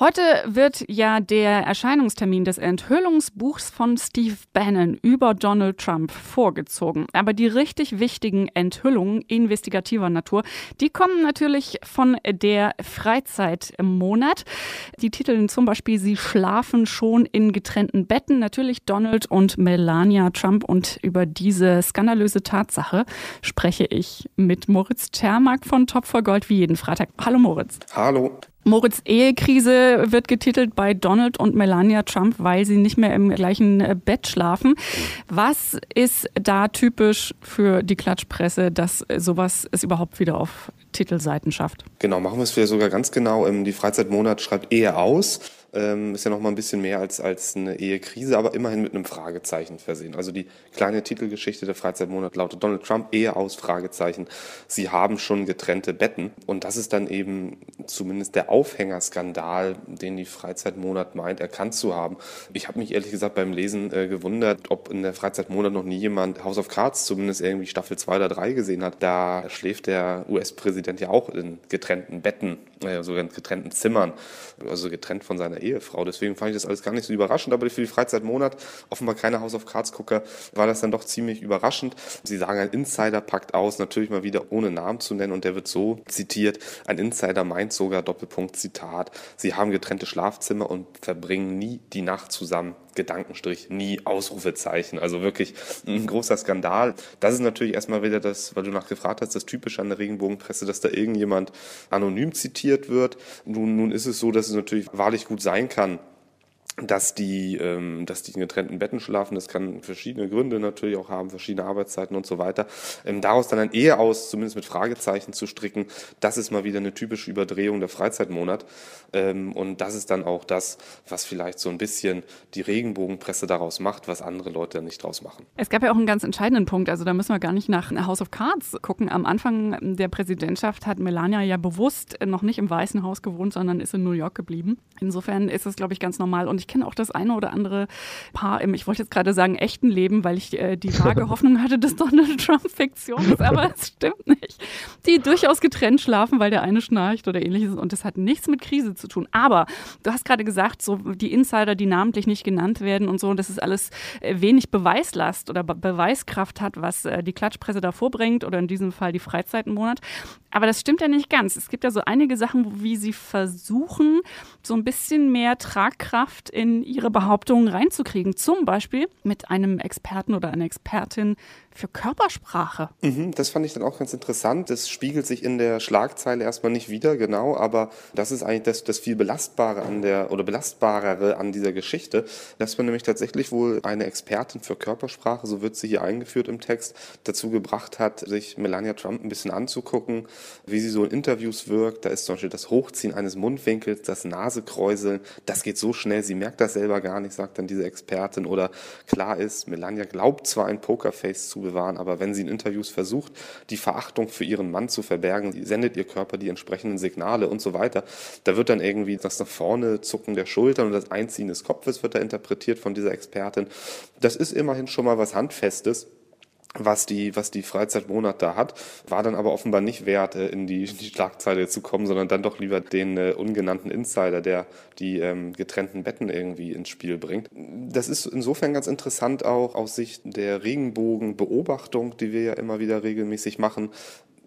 Heute wird ja der Erscheinungstermin des Enthüllungsbuchs von Steve Bannon über Donald Trump vorgezogen. Aber die richtig wichtigen Enthüllungen investigativer Natur, die kommen natürlich von der Freizeit im Monat. Die titeln zum Beispiel Sie schlafen schon in getrennten Betten. Natürlich Donald und Melania Trump. Und über diese skandalöse Tatsache spreche ich mit Moritz Termark von Top for Gold wie jeden Freitag. Hallo Moritz. Hallo. Moritz Ehekrise wird getitelt bei Donald und Melania Trump, weil sie nicht mehr im gleichen äh, Bett schlafen. Was ist da typisch für die Klatschpresse, dass sowas es überhaupt wieder auf Titelseiten schafft? Genau, machen wir es vielleicht sogar ganz genau. Ähm, die Freizeitmonat schreibt Ehe aus. Ähm, ist ja noch mal ein bisschen mehr als, als eine Ehekrise, aber immerhin mit einem Fragezeichen versehen. Also die kleine Titelgeschichte der Freizeitmonat lautet Donald Trump, Ehe aus, Fragezeichen. Sie haben schon getrennte Betten. Und das ist dann eben zumindest der Aufhängerskandal, den die Freizeitmonat meint, erkannt zu haben. Ich habe mich ehrlich gesagt beim Lesen äh, gewundert, ob in der Freizeitmonat noch nie jemand House of Cards zumindest irgendwie Staffel 2 oder 3 gesehen hat. Da schläft der US-Präsident ja auch in getrennten Betten, äh, sogar in getrennten Zimmern, also getrennt von seiner Ehefrau. Deswegen fand ich das alles gar nicht so überraschend. Aber für die Freizeitmonat, offenbar keine House of Cards Gucker, war das dann doch ziemlich überraschend. Sie sagen, ein Insider packt aus, natürlich mal wieder ohne Namen zu nennen. Und der wird so zitiert. Ein Insider meint sogar, Doppelpunkt Zitat, sie haben getrennte Schlafzimmer und verbringen nie die Nacht zusammen. Gedankenstrich, nie Ausrufezeichen. Also wirklich ein großer Skandal. Das ist natürlich erstmal wieder das, weil du nachgefragt hast, das Typische an der Regenbogenpresse, dass da irgendjemand anonym zitiert wird. Nun, nun ist es so, dass es natürlich wahrlich gut sein kann, dass die, ähm, dass die in getrennten Betten schlafen. Das kann verschiedene Gründe natürlich auch haben, verschiedene Arbeitszeiten und so weiter. Ähm, daraus dann ein Ehe aus, zumindest mit Fragezeichen zu stricken, das ist mal wieder eine typische Überdrehung der Freizeitmonat. Ähm, und das ist dann auch das, was vielleicht so ein bisschen die Regenbogenpresse daraus macht, was andere Leute nicht draus machen. Es gab ja auch einen ganz entscheidenden Punkt, also da müssen wir gar nicht nach House of Cards gucken. Am Anfang der Präsidentschaft hat Melania ja bewusst noch nicht im Weißen Haus gewohnt, sondern ist in New York geblieben. Insofern ist es, glaube ich, ganz normal. Und ich kenne auch das eine oder andere Paar im, ich wollte jetzt gerade sagen, echten Leben, weil ich äh, die vage Hoffnung hatte, dass Donald Trump Fiktion ist, aber es stimmt nicht. Die durchaus getrennt schlafen, weil der eine schnarcht oder ähnliches. Und das hat nichts mit Krise zu tun. Aber du hast gerade gesagt, so die Insider, die namentlich nicht genannt werden und so, das ist alles äh, wenig Beweislast oder Be Beweiskraft hat, was äh, die Klatschpresse da vorbringt oder in diesem Fall die Freizeitmonat. Aber das stimmt ja nicht ganz. Es gibt ja so einige Sachen, wie sie versuchen, so ein bisschen mehr Tragkraft in ihre Behauptungen reinzukriegen. Zum Beispiel mit einem Experten oder einer Expertin für Körpersprache. Mhm, das fand ich dann auch ganz interessant. Das spiegelt sich in der Schlagzeile erstmal nicht wieder, genau, aber das ist eigentlich das, das viel belastbare an der oder belastbarere an dieser Geschichte, dass man nämlich tatsächlich wohl eine Expertin für Körpersprache, so wird sie hier eingeführt im Text, dazu gebracht hat, sich Melania Trump ein bisschen anzugucken, wie sie so in Interviews wirkt. Da ist zum Beispiel das Hochziehen eines Mundwinkels, das Nasekräuseln, das geht so schnell, sie merkt das selber gar nicht, sagt dann diese Expertin. Oder klar ist, Melania glaubt zwar ein Pokerface zu bewahren, aber wenn sie in Interviews versucht, die Verachtung für ihren Mann zu verbergen, sendet ihr Körper die entsprechenden Signale und so weiter. Da wird dann irgendwie das nach vorne zucken der Schultern und das Einziehen des Kopfes wird da interpretiert von dieser Expertin. Das ist immerhin schon mal was Handfestes was die, was die Freizeitmonat da hat, war dann aber offenbar nicht wert, äh, in die, in die Schlagzeile zu kommen, sondern dann doch lieber den äh, ungenannten Insider, der die ähm, getrennten Betten irgendwie ins Spiel bringt. Das ist insofern ganz interessant auch aus Sicht der Regenbogenbeobachtung, die wir ja immer wieder regelmäßig machen,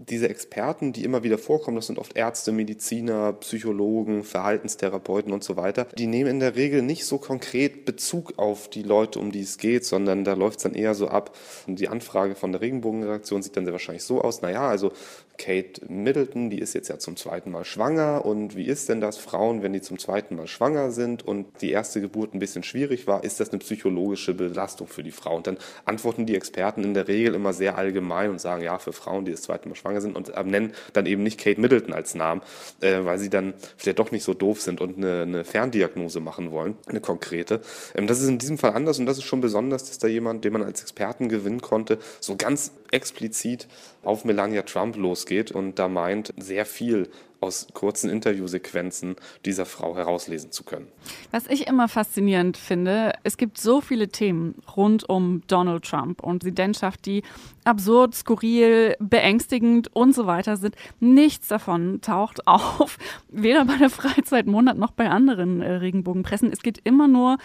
diese Experten, die immer wieder vorkommen, das sind oft Ärzte, Mediziner, Psychologen, Verhaltenstherapeuten und so weiter, die nehmen in der Regel nicht so konkret Bezug auf die Leute, um die es geht, sondern da läuft es dann eher so ab. Und die Anfrage von der Regenbogenredaktion sieht dann sehr wahrscheinlich so aus, naja, also Kate Middleton, die ist jetzt ja zum zweiten Mal schwanger und wie ist denn das, Frauen, wenn die zum zweiten Mal schwanger sind und die erste Geburt ein bisschen schwierig war, ist das eine psychologische Belastung für die Frau? Und dann antworten die Experten in der Regel immer sehr allgemein und sagen, ja, für Frauen, die das zweite Mal schwanger sind und äh, nennen dann eben nicht Kate Middleton als Namen, äh, weil sie dann vielleicht doch nicht so doof sind und eine, eine Ferndiagnose machen wollen, eine konkrete. Ähm, das ist in diesem Fall anders und das ist schon besonders, dass da jemand, den man als Experten gewinnen konnte, so ganz explizit auf Melania Trump losgeht und da meint, sehr viel aus kurzen Interviewsequenzen dieser Frau herauslesen zu können. Was ich immer faszinierend finde, es gibt so viele Themen rund um Donald Trump und Präsidentschaft, die absurd, skurril, beängstigend und so weiter sind. Nichts davon taucht auf, weder bei der Freizeitmonat noch bei anderen äh, Regenbogenpressen. Es geht immer nur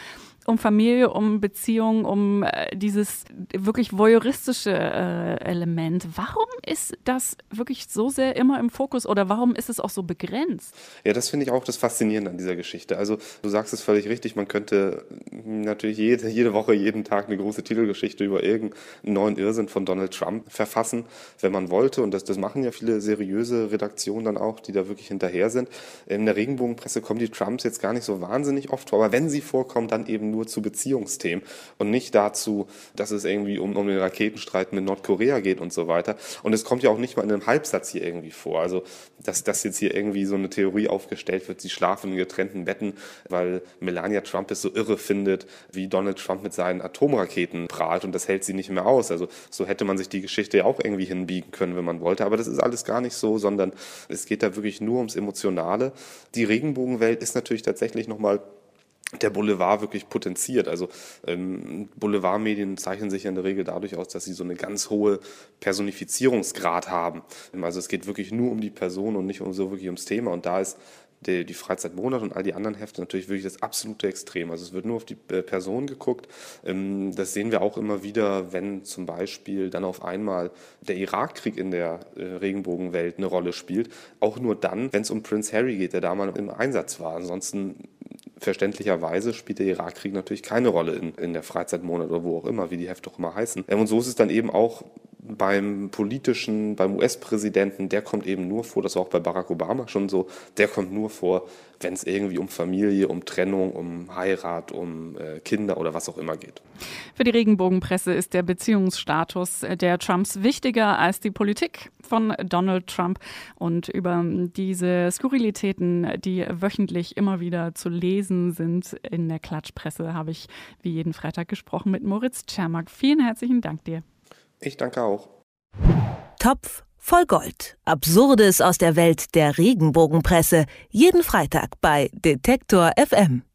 um Familie, um Beziehung, um äh, dieses wirklich voyeuristische äh, Element. Warum ist das wirklich so sehr immer im Fokus oder warum ist es auch so begrenzt? Ja, das finde ich auch das Faszinierende an dieser Geschichte. Also du sagst es völlig richtig, man könnte natürlich jede, jede Woche, jeden Tag eine große Titelgeschichte über irgendeinen neuen Irrsinn von Donald Trump verfassen, wenn man wollte. Und das, das machen ja viele seriöse Redaktionen dann auch, die da wirklich hinterher sind. In der Regenbogenpresse kommen die Trumps jetzt gar nicht so wahnsinnig oft vor, aber wenn sie vorkommen, dann eben nur zu Beziehungsthemen und nicht dazu, dass es irgendwie um, um den Raketenstreit mit Nordkorea geht und so weiter. Und es kommt ja auch nicht mal in einem Halbsatz hier irgendwie vor. Also, dass, dass jetzt hier irgendwie so eine Theorie aufgestellt wird, sie schlafen in getrennten Betten, weil Melania Trump es so irre findet, wie Donald Trump mit seinen Atomraketen prahlt und das hält sie nicht mehr aus. Also, so hätte man sich die Geschichte ja auch irgendwie hinbiegen können, wenn man wollte. Aber das ist alles gar nicht so, sondern es geht da wirklich nur ums Emotionale. Die Regenbogenwelt ist natürlich tatsächlich nochmal der Boulevard wirklich potenziert. Also ähm, Boulevardmedien zeichnen sich ja in der Regel dadurch aus, dass sie so eine ganz hohe Personifizierungsgrad haben. Also es geht wirklich nur um die Person und nicht um so wirklich ums Thema. Und da ist die, die Freizeitmonat und all die anderen Hefte natürlich wirklich das absolute Extrem. Also es wird nur auf die äh, Person geguckt. Ähm, das sehen wir auch immer wieder, wenn zum Beispiel dann auf einmal der Irakkrieg in der äh, Regenbogenwelt eine Rolle spielt. Auch nur dann, wenn es um Prince Harry geht, der da mal im Einsatz war. Ansonsten verständlicherweise spielt der Irakkrieg natürlich keine Rolle in, in der Freizeitmonat oder wo auch immer, wie die Hefte auch immer heißen. Ähm, und so ist es dann eben auch beim politischen, beim US-Präsidenten, der kommt eben nur vor, das war auch bei Barack Obama schon so, der kommt nur vor, wenn es irgendwie um Familie, um Trennung, um Heirat, um äh, Kinder oder was auch immer geht. Für die Regenbogenpresse ist der Beziehungsstatus der Trumps wichtiger als die Politik von Donald Trump. Und über diese Skurrilitäten, die wöchentlich immer wieder zu lesen sind in der Klatschpresse, habe ich wie jeden Freitag gesprochen mit Moritz Czermak. Vielen herzlichen Dank dir. Ich danke auch. Topf voll Gold. Absurdes aus der Welt der Regenbogenpresse. Jeden Freitag bei Detektor FM.